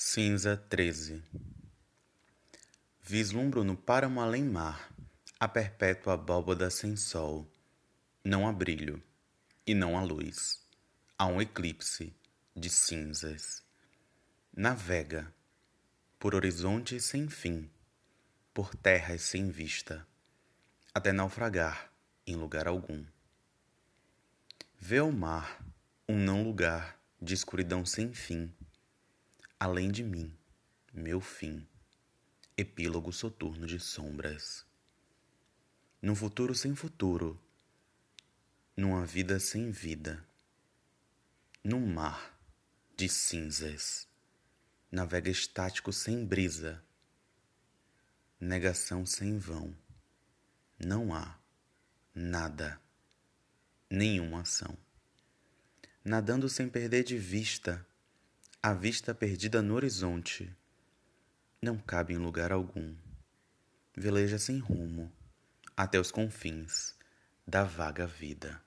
Cinza 13 Vislumbro no páramo além-mar a perpétua abóbada sem sol. Não há brilho e não há luz. Há um eclipse de cinzas. Navega por horizontes sem fim, por terras sem vista, até naufragar em lugar algum. Vê o mar um não lugar de escuridão sem fim além de mim, meu fim, epílogo soturno de sombras. Num futuro sem futuro, numa vida sem vida, num mar de cinzas, navega estático sem brisa, negação sem vão, não há nada, nenhuma ação. Nadando sem perder de vista, a vista perdida no horizonte não cabe em lugar algum. Veleja sem rumo até os confins da vaga vida.